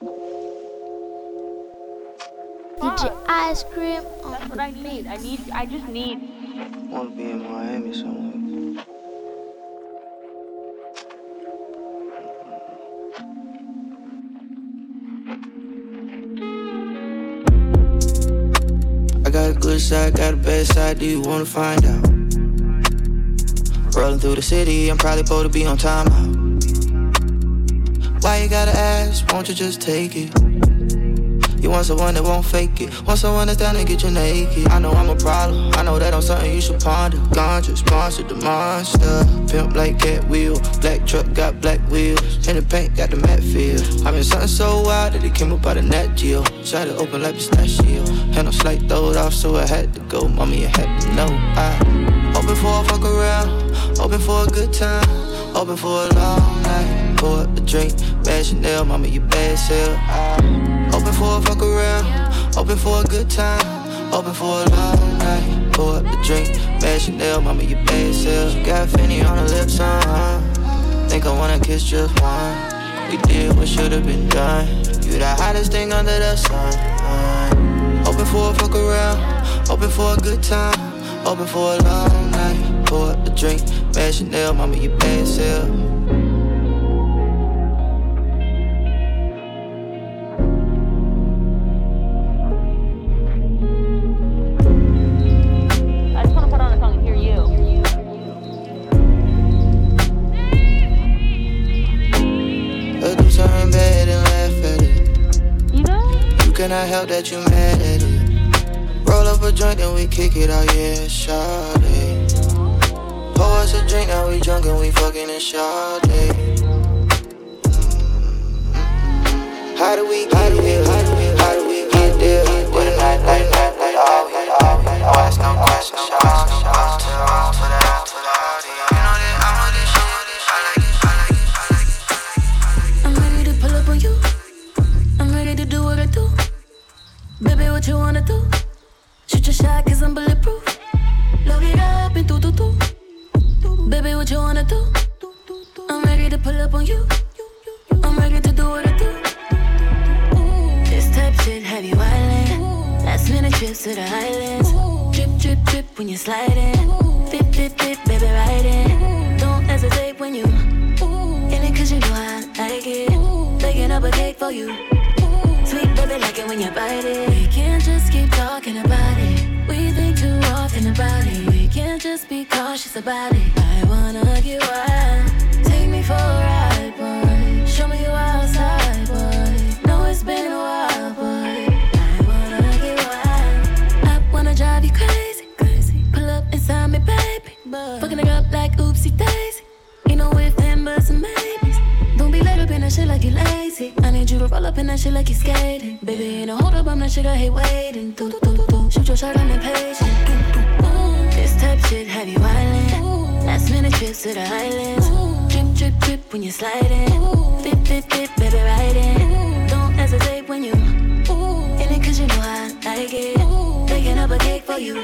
DJ Ice Cream on That's what I need. I need. I just need. Wanna be in Miami somewhere. I got a good side, got a bad side. Do you wanna find out? Rolling through the city, I'm probably supposed to be on timeout. Why you gotta ask? Won't you just take it? You want someone that won't fake it. Want someone that's down to get you naked. I know I'm a problem. I know that I'm something you should ponder. Ganja, sponsor the monster. Pimp like cat wheel. Black truck got black wheels. In the paint got the matte feel. I been something so wild that it came up out of Nat Geo. Shot it open like pistachio. Had no slight throwed off, so I had to go. Mommy, I had to know. I open for a fuck around. Open for a good time. Open for a long night. Pour a drink. Bad Chanel, mama, you bad sell. Open for a fuck around, open for a good time, open for a long night. Pour the drink, bad Chanel, mama, you bad self. Got Finny on the lips, uh Think I wanna kiss just one. We did what should've been done. You the hottest thing under the sun. Open for a fuck around, open for a good time, open for a long night. Pour the drink, bad Chanel, mama, you bad self. I just want to put on a song and hear you. Let's do something bad and laugh at it. You cannot help that you mad at it. Roll up a joint and we kick it out, yeah, shawty. Pour us a drink, now we drunk and we fucking in shawty. How do we get here? What you wanna do? I'm ready to pull up on you. I'm ready to do what I do. This type shit have you island. Last minute trips to the islands. Drip, drip, drip when you're sliding. Fit, fit, fit, baby, ride in. Don't hesitate when you in it cause you know I like it. Baking up a cake for you. Sweet baby, like it when you bite it. We can't just keep talking about it. Too often about it. We can't just be cautious about it. I wanna get wild. Take me for a ride, boy. Show me you outside, boy. Know it's been a while, boy. I wanna get wild. I wanna drive you crazy, crazy. Pull up inside me, baby. Fucking it up like oopsie daisy. Ain't no if, then, buts, and maybes. Don't be laid up in that shit like you lazy. I need you to roll up in that shit like you skating. Baby, ain't no hold up, I'm not shit I hate waiting. Do, do, do, do. Shoot your shot. Do, do, do. This type shit have you island. Last minute trips to the islands. Drip, drip, drip when you're sliding. Fit, fit, fit, baby, ride in. Don't hesitate when you in it cause you know I like it. Baking up a cake for you.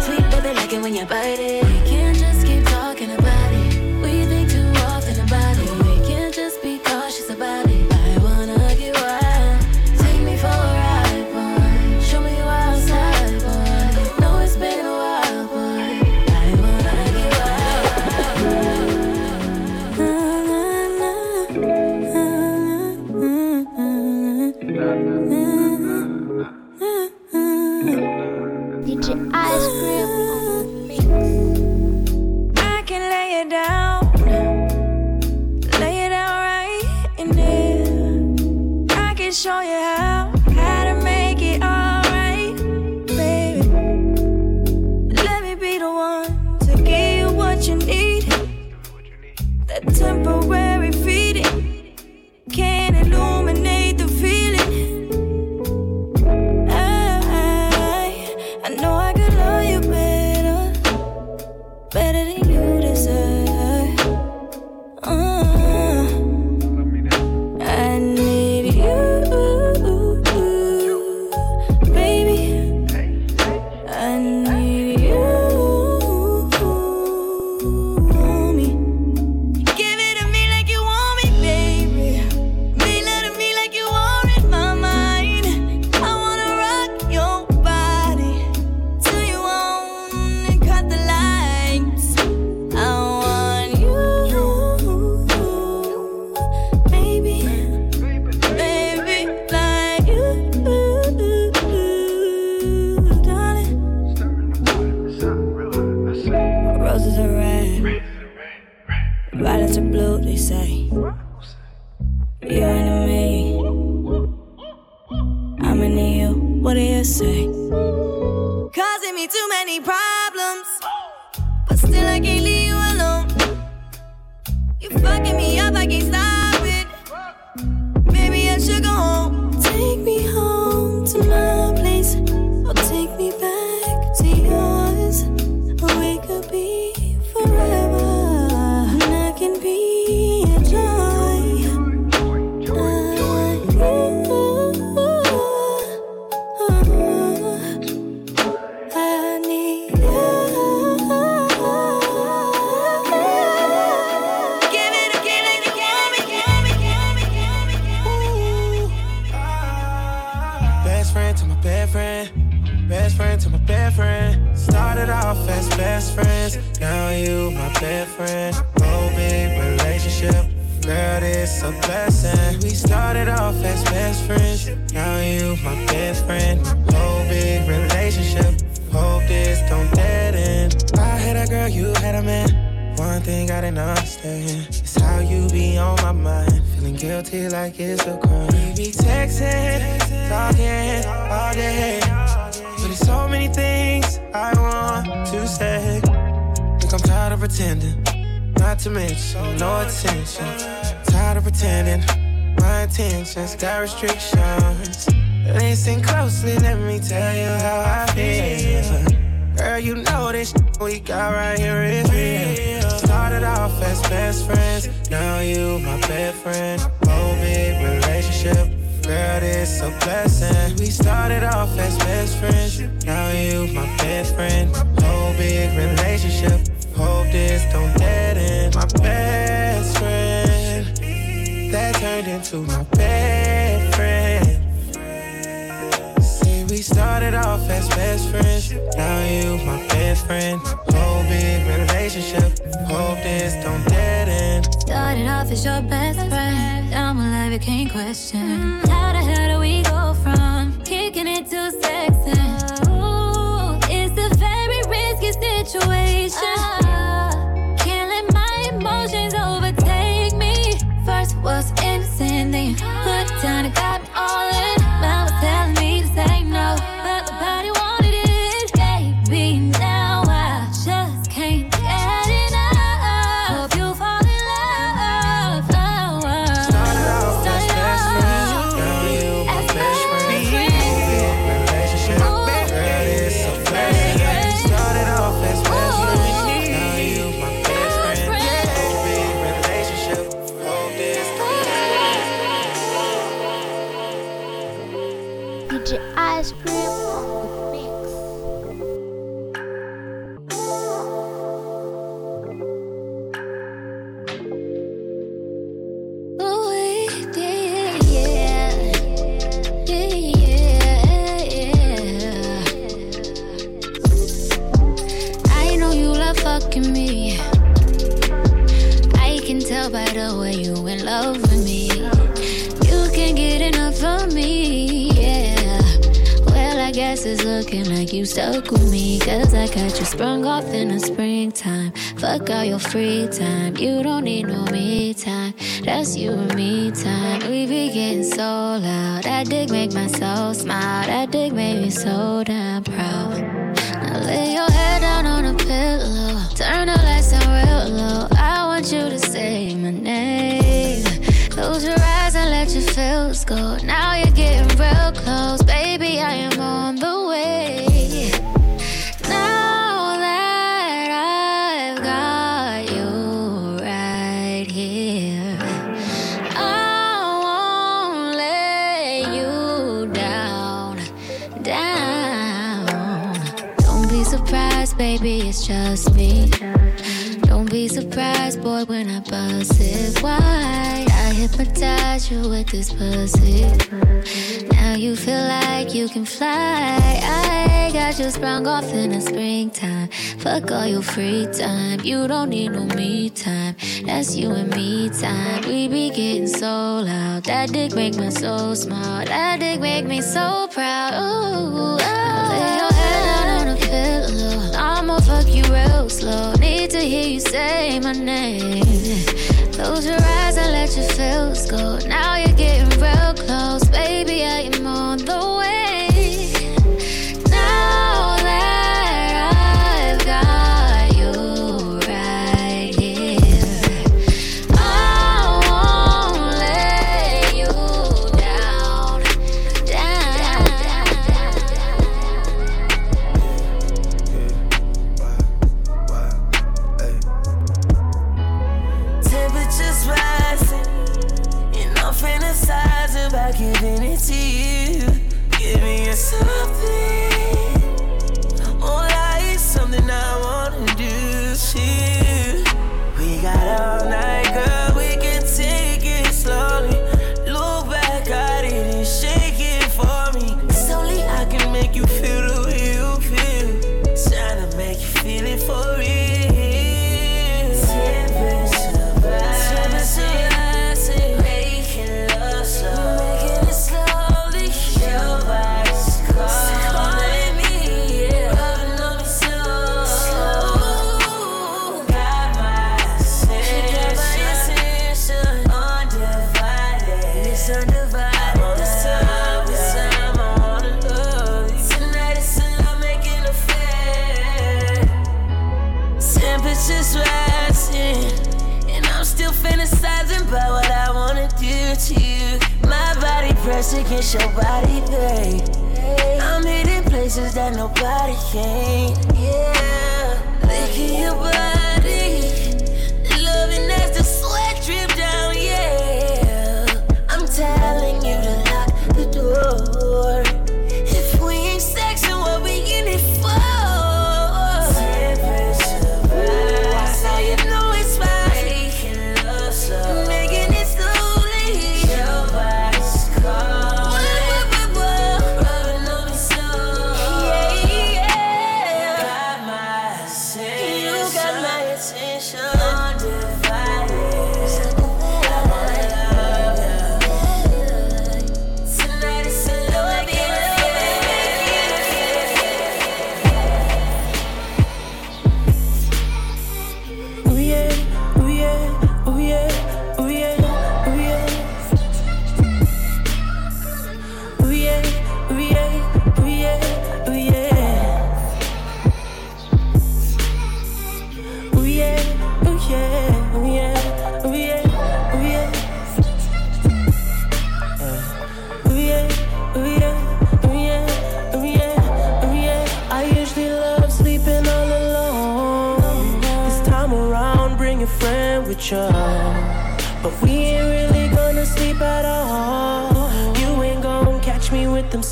Sweet baby, like it when you bite it. We can't just keep talking about it. We think free time. You don't need no me time. That's you and me time. We be getting so loud. That dick make myself smile. That dick make me so down. it's just me. Don't be surprised, boy, when I bust it wide. I hypnotize you with this pussy. Now you feel like you can fly. I got you sprung off in the springtime. Fuck all your free time. You don't need no me time. That's you and me time. We be getting so loud. That dick make me so smart. That dick make me so proud. Ooh, oh real slow. Need to hear you say my name. Close your eyes and let your feels go. Now you're getting real against your body, babe. I'm hitting places that nobody can. Yeah, licking your body,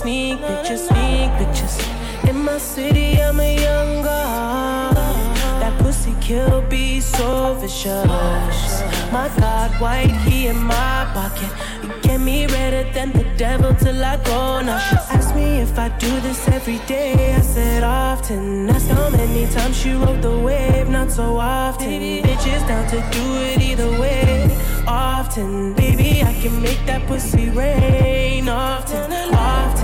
sneak pictures, sneak pictures. In my city, I'm a young god. That pussy kill be so vicious. My God, white, he in my pocket. You get me redder than the devil till I go. Now she me if I do this every day. I said often. Asked how many times she rode the wave, not so often. Bitches down to do it either way. Often, baby, I can make that pussy rain. Often, often.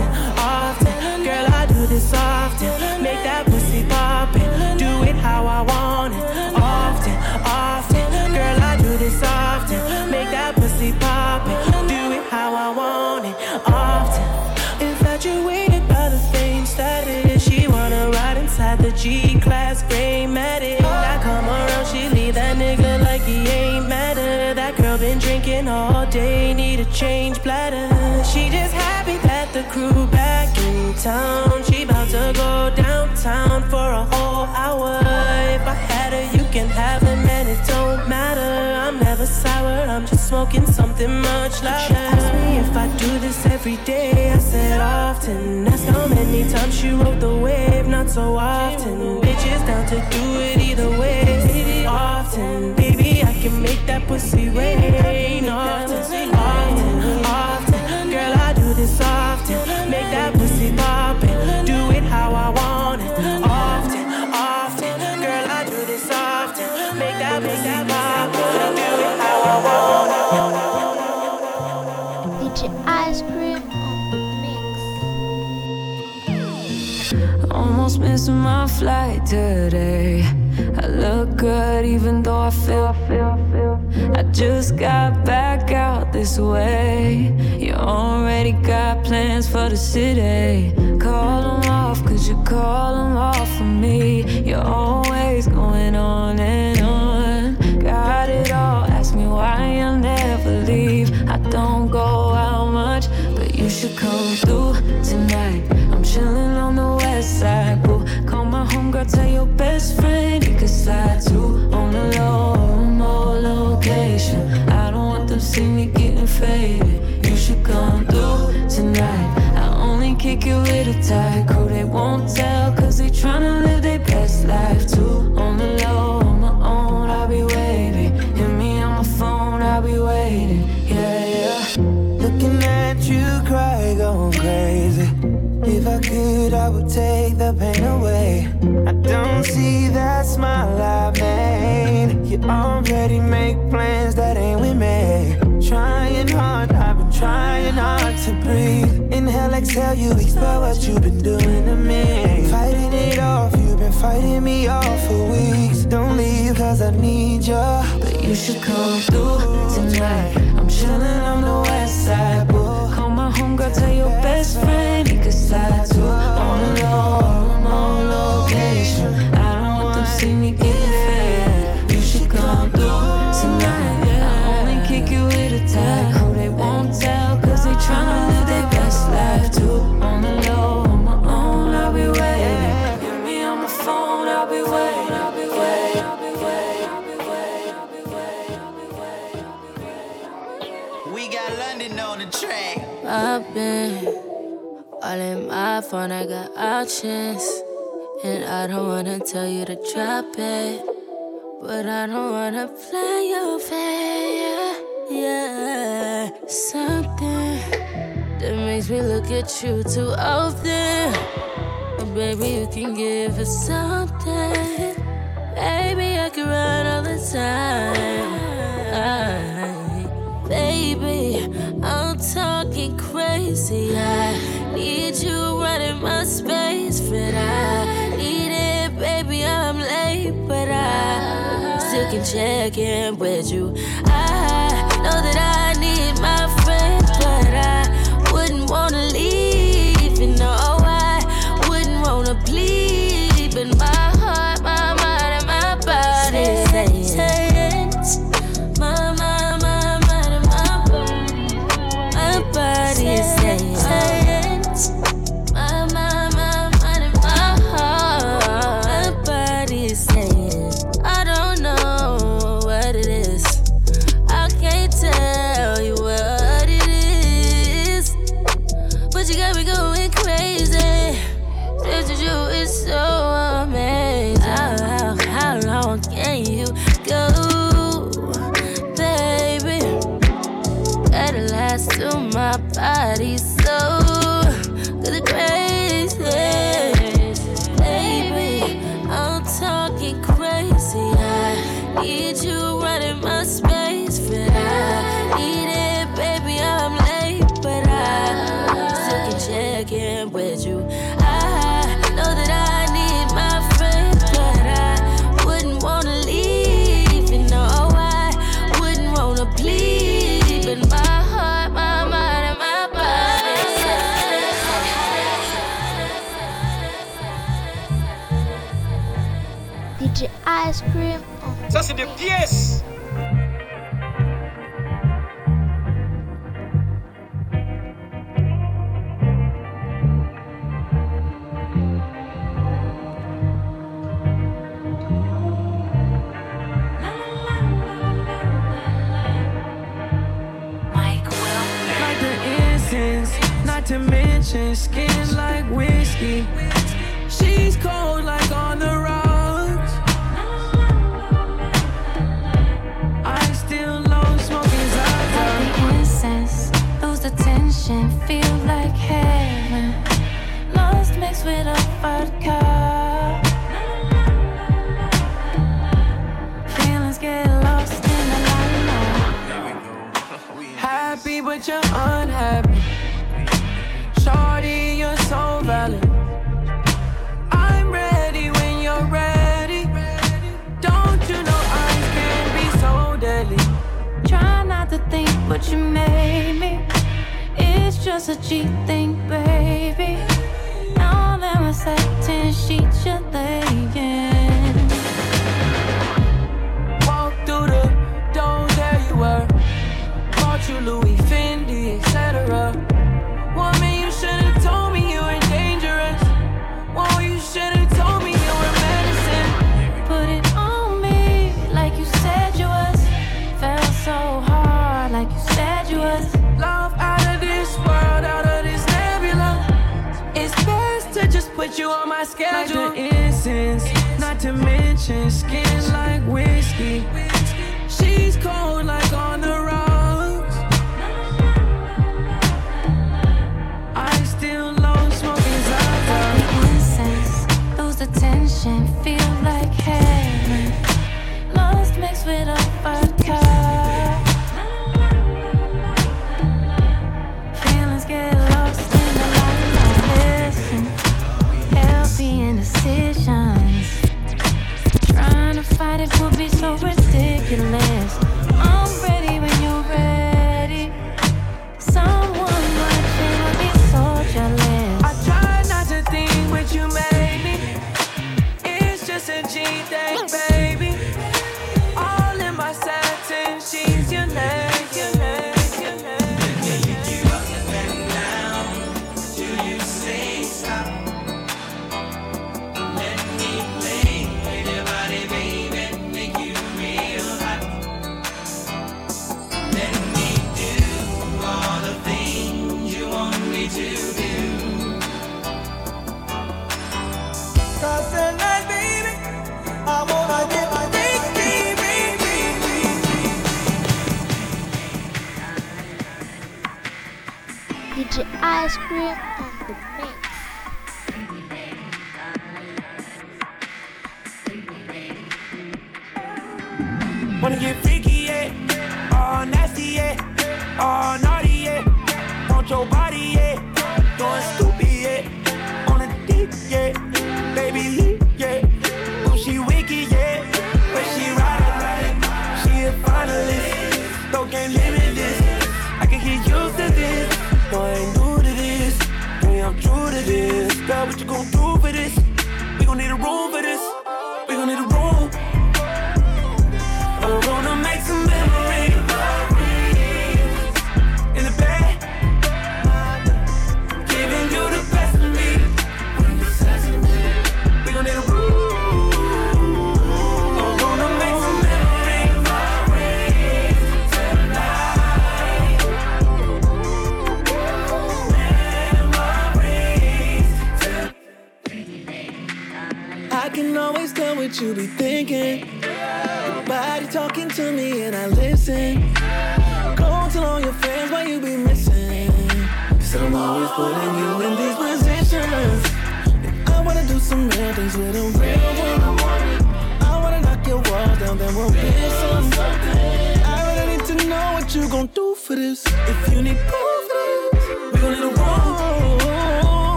Town. She about to go downtown for a whole hour. If I had her, you can have her, man, it don't matter. I'm never sour, I'm just smoking something much louder. She asked me if I do this every day. I said often. Asked how many times she rode the wave, not so often. Bitches down to do it either way. Often, baby, I can make that pussy rain. Often, often, often. Girl, I do this often. Make that pussy poppin'. Do it how I want it. Often, often. Girl, I do this often. Make that pussy poppin'. Do it how I want it. DJ Ice Cream mix. Almost missing my flight today. I look good even though I feel, feel, feel. I just got back out this way. You already got plans for the city. Call them off, cause you call them off for me. You're always going on and on. Got it all, ask me why I'll never leave. I don't go out much, but you should come through tonight. I'm chilling on the west side, boo. Call my homegirl, tell your best friend low, remote location. I don't want them see me getting faded. You should come through tonight. I only kick it with a tight crew. They won't tell, cause they tryna live their best life too. On the low, on my own, I'll be waiting. Hit me on my phone, I'll be waiting. Yeah, yeah. Looking at you cry, going crazy. If I could, I would take the pain away. I don't see that smile. You already make plans that ain't with me. Trying hard, I've been trying hard to breathe. Inhale, exhale, you expel what you've been doing to me. Fighting it off, you've been fighting me off for weeks. Don't leave, cause I need you. But you should come through tonight. I'm chillin' on the west side, boo. Call my homegirl, tell your best friend he could slide too. On the low, on location. It with a tag. Who they won't tell, cause they tryna live their best life too. On the low, on my own, I'll be waiting. Hit me on my phone, I'll be waiting. I'll be waiting. I'll be waiting. I'll be waiting. I'll be waiting. I'll be waiting. I'll be waiting. We got London on the track. I've been all in my phone, I got options. And I don't wanna tell you to drop it. But I don't wanna play your fair. Yeah, something that makes me look at you too often. But baby, you can give us something. Baby, I can run all the time. Baby, I'm talking crazy. I need you running my space, but I need it, baby. I'm late, but I still can check in with you. Mention skin like whiskey. She's cold like on the rocks. I still low smoking Zaza. incense, lose the tension, feel like heaven. Lost mixed with a vodka. Feelings get lost in the limelight. Happy but you're unhappy. Just a cheap thing, baby. Now that my satin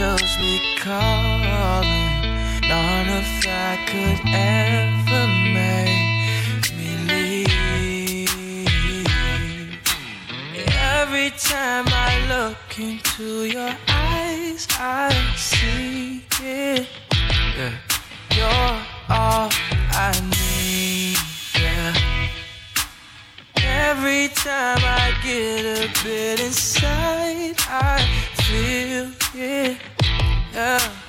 angels recalling none of that could ever make me leave Every time I look into your eyes I see it yeah. You're all I need yeah. Every time I get a bit inside I feel it yeah.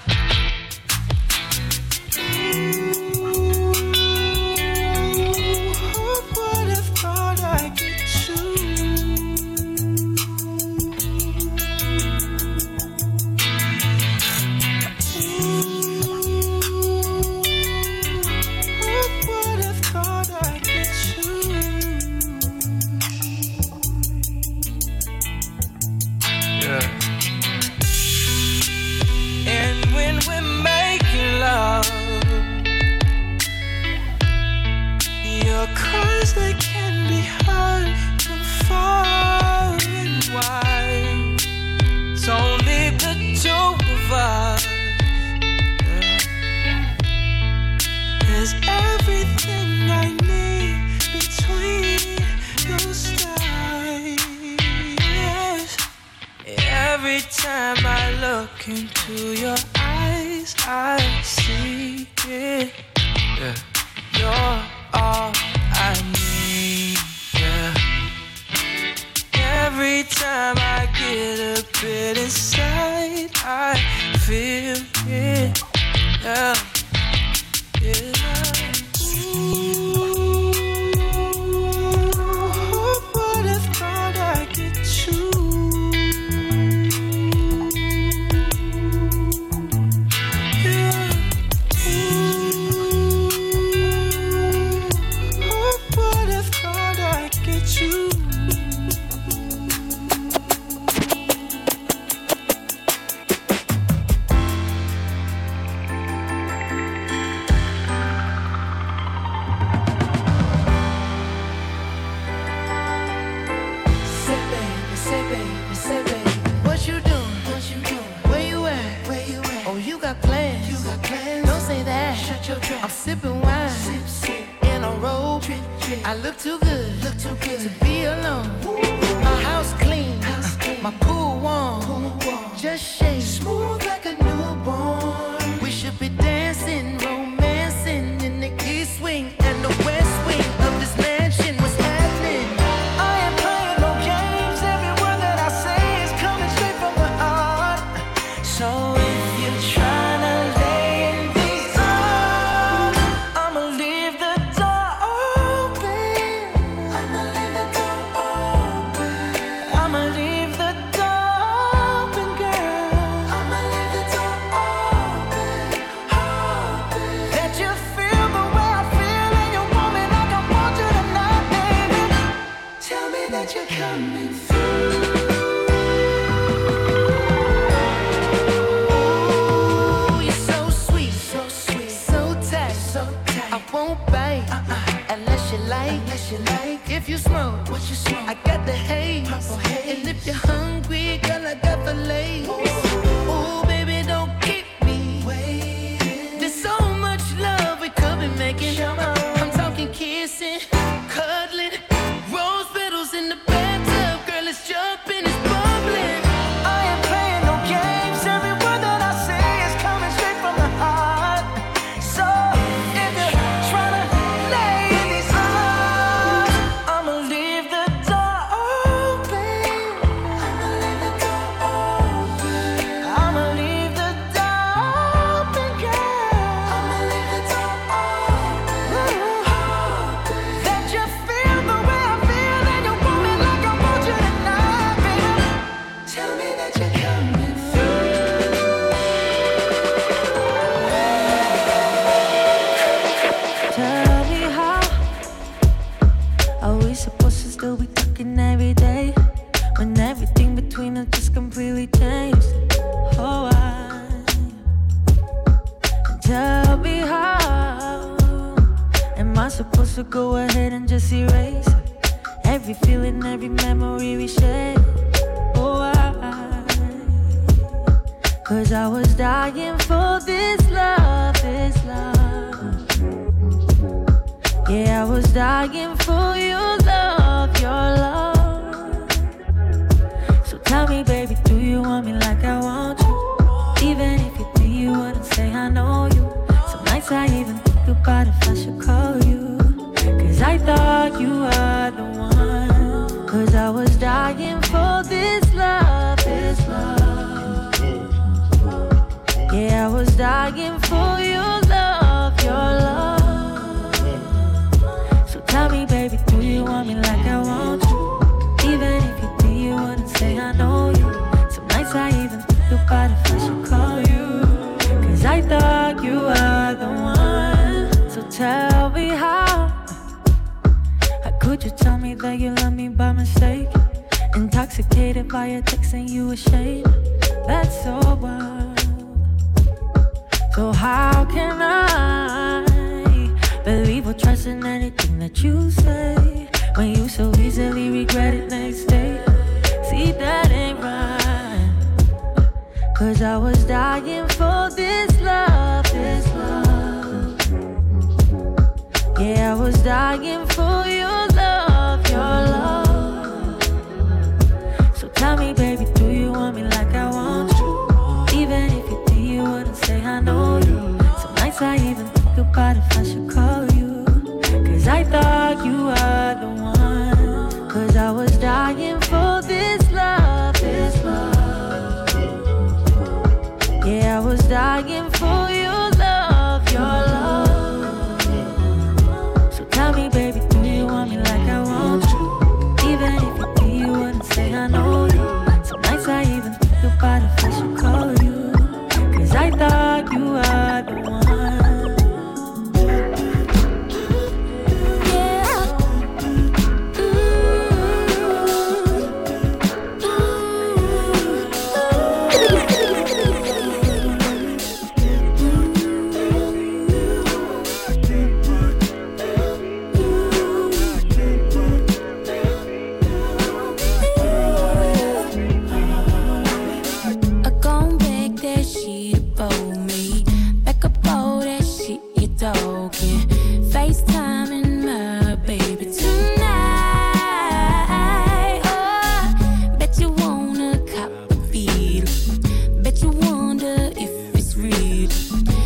tell me how? How could you tell me that you love me by mistake? Intoxicated by your text and you ashamed. That's so wild. So how can I believe or trust in anything that you say when you so easily regret it next day? See that ain't right. Cause I was dying for this love. Yeah, I was dying for your love, your love. So tell me, baby, do you want me like I want you? Even if you do, you wouldn't say I know you. Some I even think about if I should call you. Cause I thought you were the one. Cause I was dying for this love, this love. Yeah, I was dying for. Mm-hmm.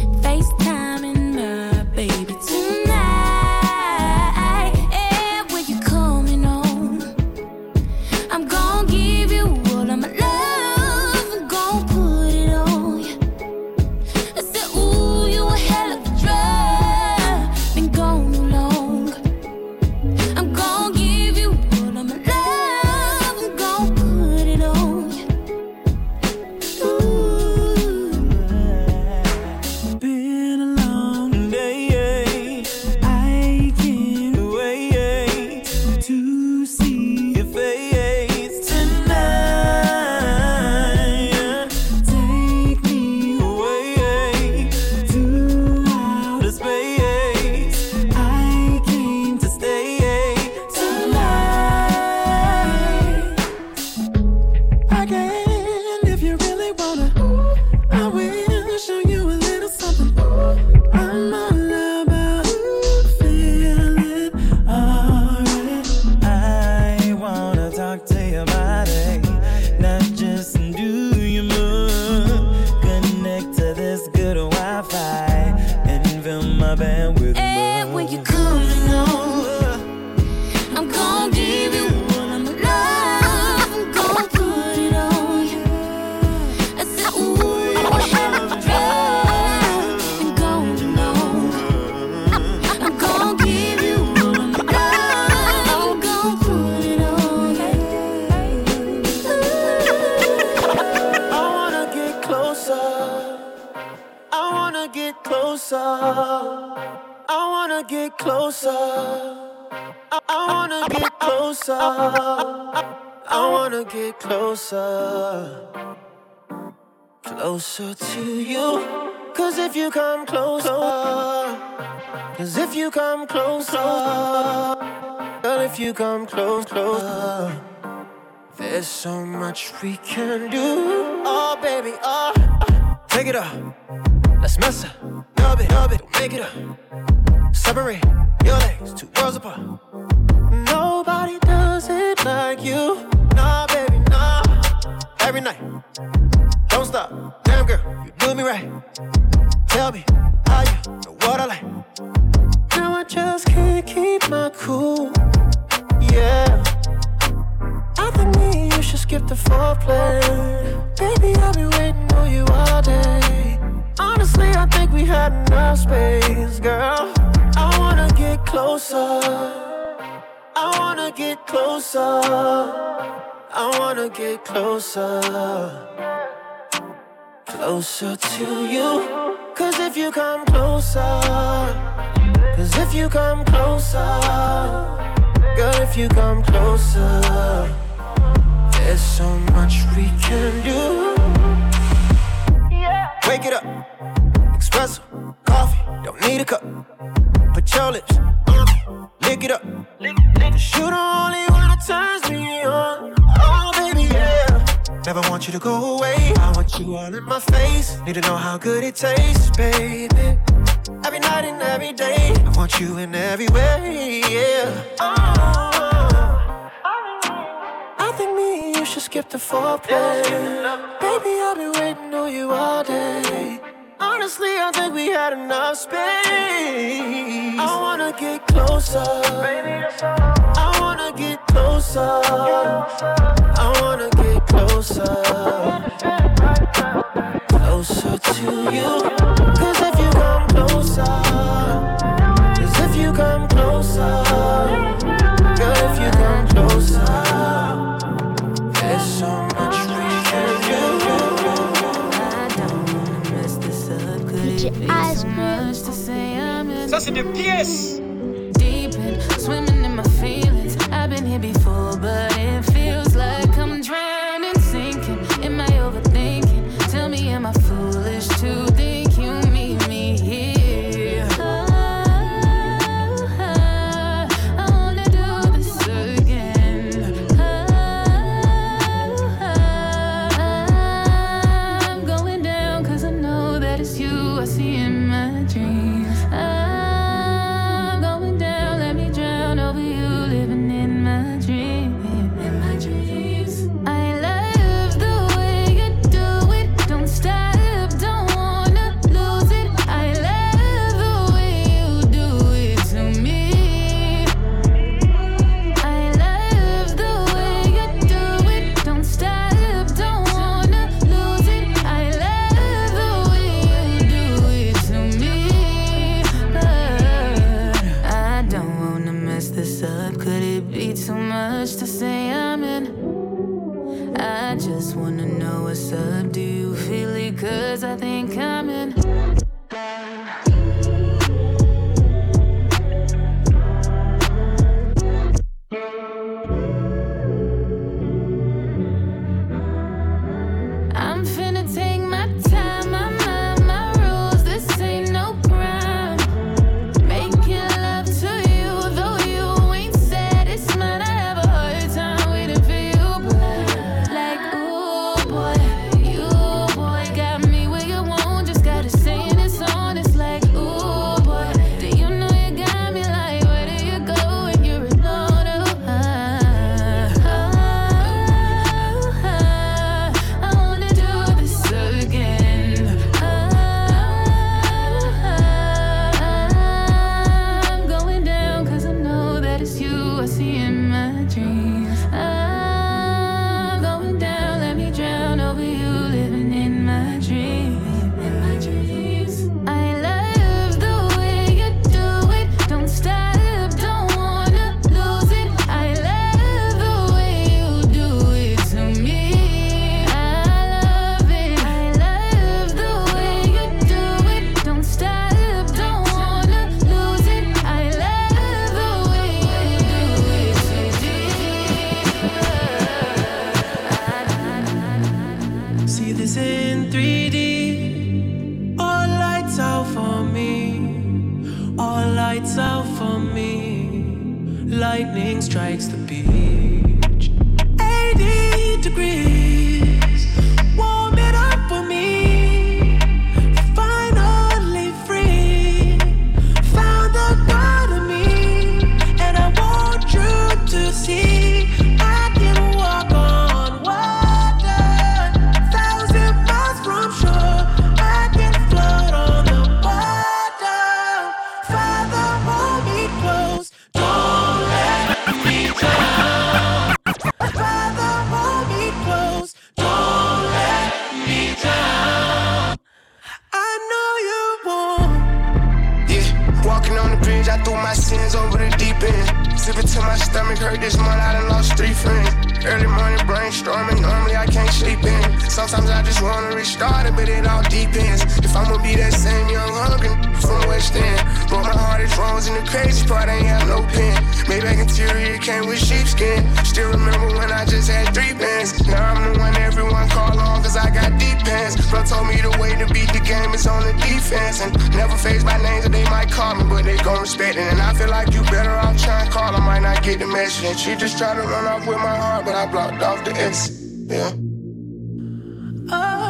Closer to you. Cause if you come closer, cause if you come closer, girl, if you come close, closer. There's so much we can do. Oh, baby, oh. Take it up. Let's mess up. Love it, love it. Don't make it up. Separate your legs, two worlds apart. Nobody does it like you. Nah, baby, nah. Every night. Don't stop. Damn, girl, you do me right. Tell me how you know what I like. Now I just can't keep my cool. Yeah. I think me and you should skip the foreplay. Baby, I've been waiting on you all day. Honestly, I think we had enough space, girl. I wanna get closer. I wanna get closer. I wanna get closer. Closer to you. Cause if you come closer, cause if you come closer, girl, if you come closer. There's so much we can do. Wake it up, espresso, coffee, don't need a cup. Put your lips lick it up. Cause you the only one that turns me on. Never want you to go away. I want you all in my face. Need to know how good it tastes, baby. Every night and every day. I want you in every way, yeah. Oh. I think me and you should skip the foreplay. Baby, I've been waiting on you all day. Honestly, I think we had enough space. I wanna get closer. Baby, I wanna get closer. I wanna get closer. Closer to you. Cause if you come closer, cause if you come closer, girl, if you come closer, there's so much we can DJ Ice Cream. to say I'm in Ça, c'est des pièces. Walking on the bridge, I threw my sins over the deep end. Sipping till my stomach hurt this month, I done lost three friends. Early morning brainstorming, normally I can't sleep in. Sometimes I just wanna restart it, but it all depends. If I'ma be that same young hungry from West End. But my heart is wrongs and the crazy part I ain't have no pen. Maybach interior came with sheepskin. Still remember when I just had three bands. Now I'm the one everyone call on cause I got deep pants. Bro told me the way to beat the game is on the defense. And never faced by names that they might call me, but they gon' respect it. And I feel like you better off trying to call. I might not get the message. And she just tried to run off with my heart, but I blocked off the X. Yeah. Oh,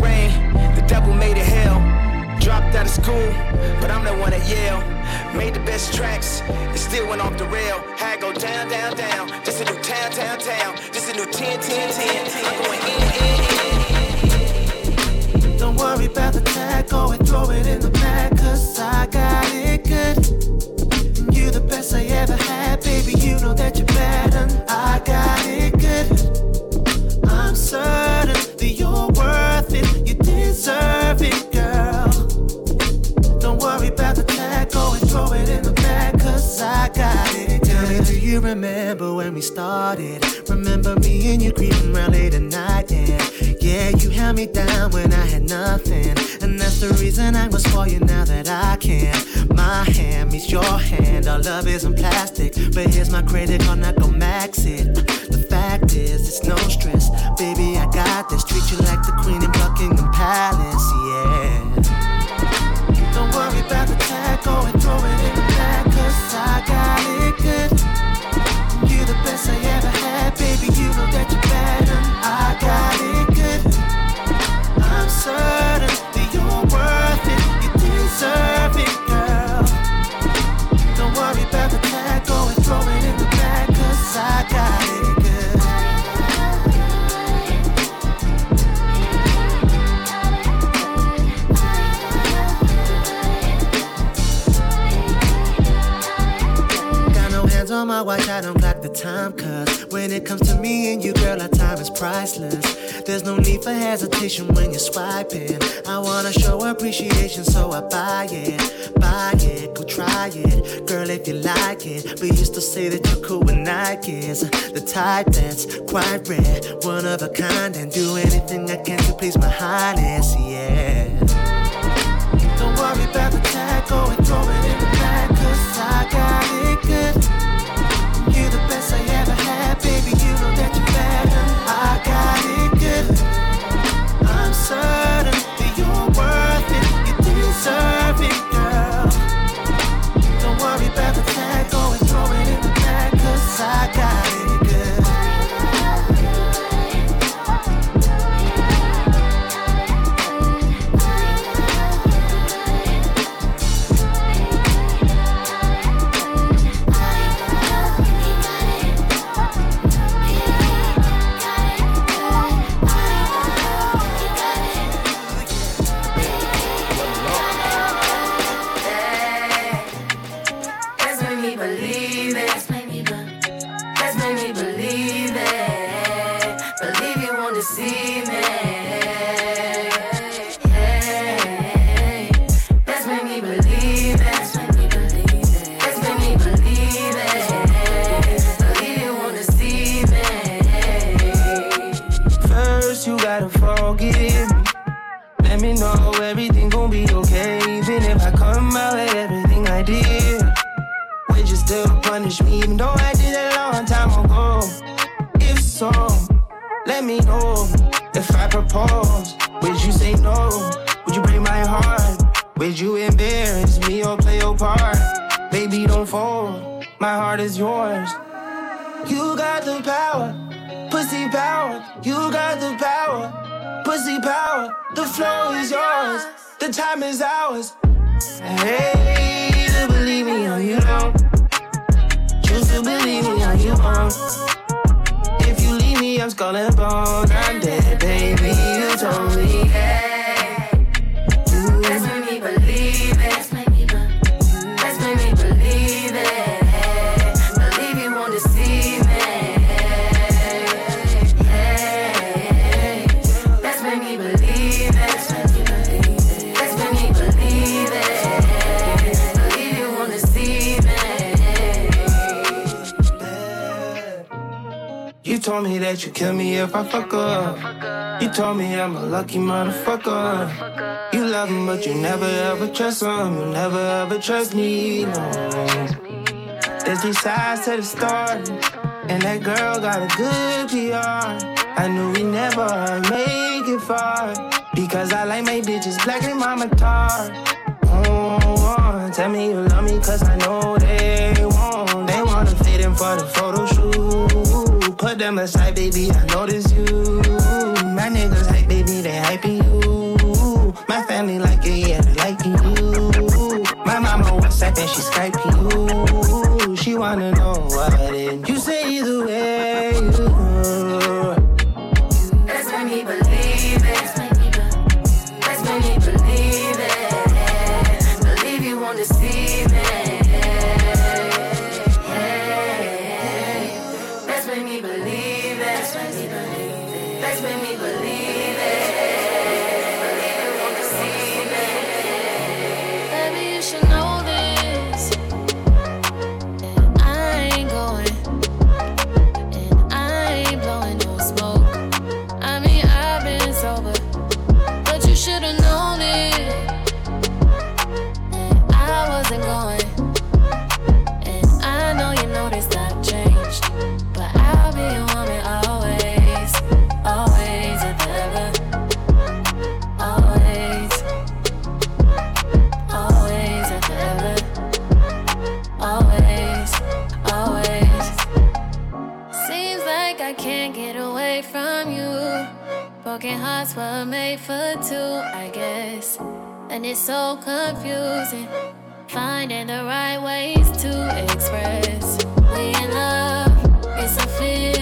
rain, the devil made it hell. Dropped out of school, but I'm the one at Yale. Made the best tracks, and still went off the rail. Had go down, down, down. This a new town, town, town. This a new 10, 10, 10. I'm going in, in, in. Don't worry about the tag, go and throw it in the bag, cause I got it good. And you the best I ever had, baby, you know that you're better. I got it good. I'm certain remember when we started? Remember me and you creeping around late at night, yeah. Yeah, you held me down when I had nothing. And that's the reason I was for you now that I can. My hand meets your hand, our love isn't plastic. But here's my credit card, not go max it. The fact is, it's no stress. Baby, I got this. Treat you like the queen in Buckingham Palace, yeah. My watch, I don't clock the time, cause when it comes to me and you, girl, our time is priceless. There's no need for hesitation when you're swiping. I wanna show appreciation, so I buy it, buy it, go try it, girl, if you like it. We used to say that you're cool with Nikes, the type that's quite rare, one of a kind, and do anything I can to please my highness, yeah. Don't worry about the tag, go and throw it in the bag, cause I got it good. You told me I'm a lucky motherfucker. You love him, but you never ever trust him. You never ever trust me. No. There's these sides to the story, and that girl got a good PR. I knew we never make it far because I like my bitches black and mama tar. Oh, tell me you love me, cause I know they won't. They wanna fit in for the photo shoot. Put them aside, baby, I notice you. She's Skyping you. She wanna hearts were made for two, I guess. And it's so confusing finding the right ways to express. We in love, it's a feeling.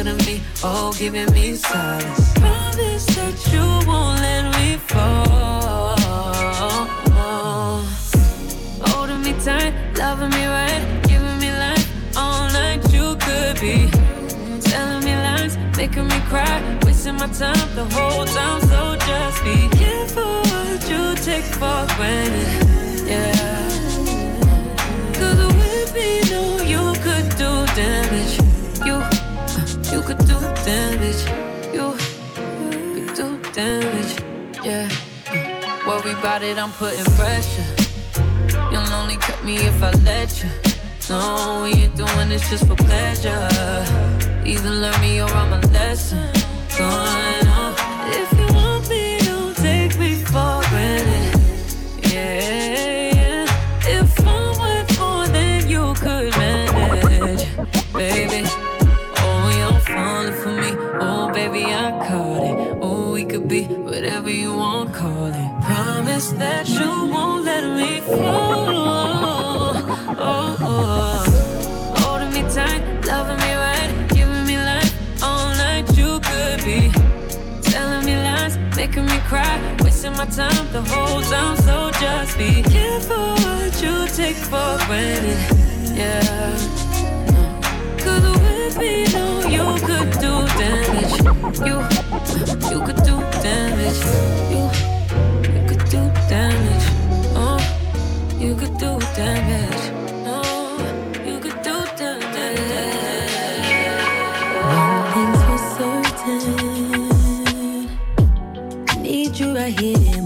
Closer to me, oh, giving me silence. Promise that you won't let me fall. Holding me tight, loving me right, giving me life all night. You could be telling me lies, making me cry, wasting my time the whole time. So just be careful what you take for granted. Yeah. Cause with me, no, you could do damage. Could do damage. You could do damage. Yeah. Worry about it, I'm putting pressure. You'll only cut me if I let you. No, we ain't doing this just for pleasure. Either learn me or I'm a lesson. Going whatever you want, call it. Promise that you won't let me fall. Oh, oh. Holding me tight, loving me right, giving me life all night. You could be telling me lies, making me cry, wasting my time the whole time. So just be careful what you take for granted. Yeah. Cause with me, no, you could do damage. You, you could do damage. You, could do damage. Oh, you could do damage. Oh, you could do damage. Thing's certain. Need you right here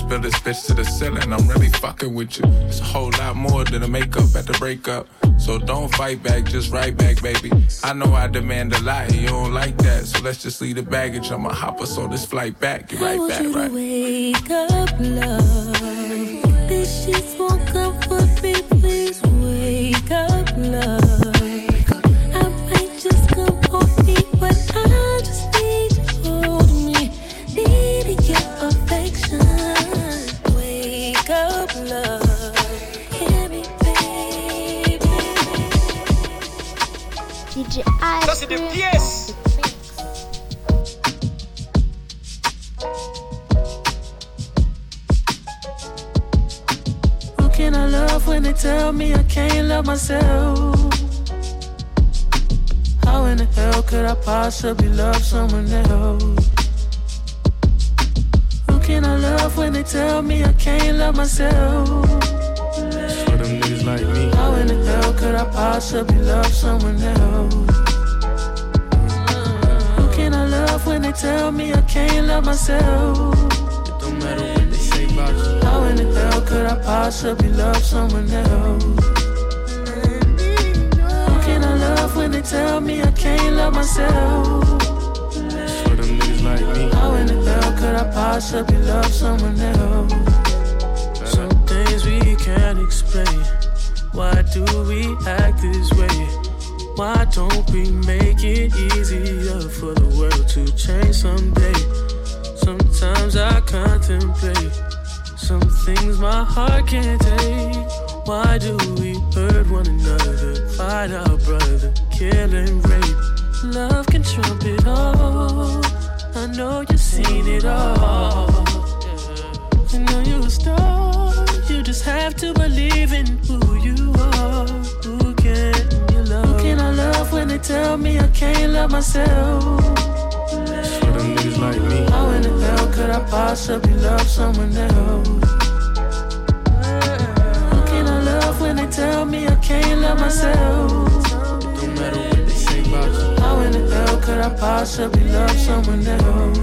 let's build this bitch to the ceiling. I'm really fucking with you. It's a whole lot more than a makeup at the breakup. So don't fight back, just right back, baby. I know I demand a lot, and you don't like that. So let's just leave the baggage. I'ma hop us on this flight back. Get I want back, you right? to wake up, love. These sheets won't comfort me. de pièces. Who can I love when they tell me I can't love myself? How in the hell could I possibly love someone else? Who can I love when they tell me I can't love myself? How in the hell could I possibly love someone else? When they tell me I can't love myself? It don't matter what they say about you. How in the hell could I possibly love someone else? Who can I love when they tell me I can't love myself? For them niggas like me. How in the hell could I possibly love someone else? Some things we can't explain. Why do we act this way? Why don't we make it easier for the world to change someday? Sometimes I contemplate some things my heart can't take. Why do we hurt one another, fight our brother, kill and rape? Love can trump it all. I know you've seen it all. I know you're a star. You just have to believe in who tell me I can't love myself? For them niggas like me. How in the hell could I possibly love someone else? Who can I love when they tell me I can't love myself? Don't matter what they say about you. How in the hell could I possibly love someone else?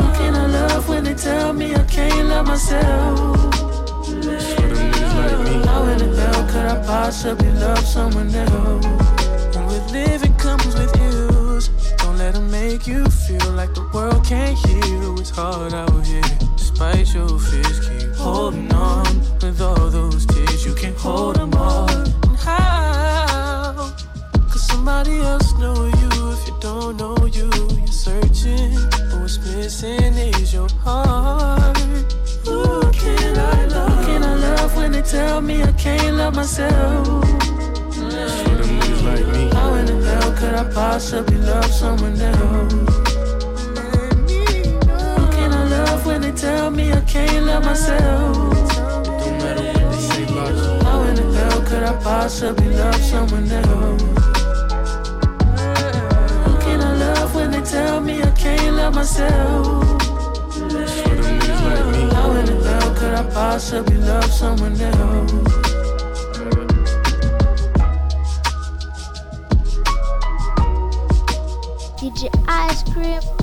Who can I love when they tell me I can't love myself? Could I possibly love someone else? And with living comes with ills. Don't let them make you feel like the world can't heal. It's hard out here. Despite your fears, keep holding on. With all those tears, you can't hold them all. And how? Cause somebody else know you if you don't know you. You're searching, but what's missing is your heart. Tell me I can't love myself? For them niggas like me. How in the hell could I possibly love someone else? Who can I love when they tell me I can't love myself? Don't matter what they say about you. How in the hell could I possibly love someone else? Who can I love when they tell me I can't love myself? I possibly love someone else? DJ Ice Cream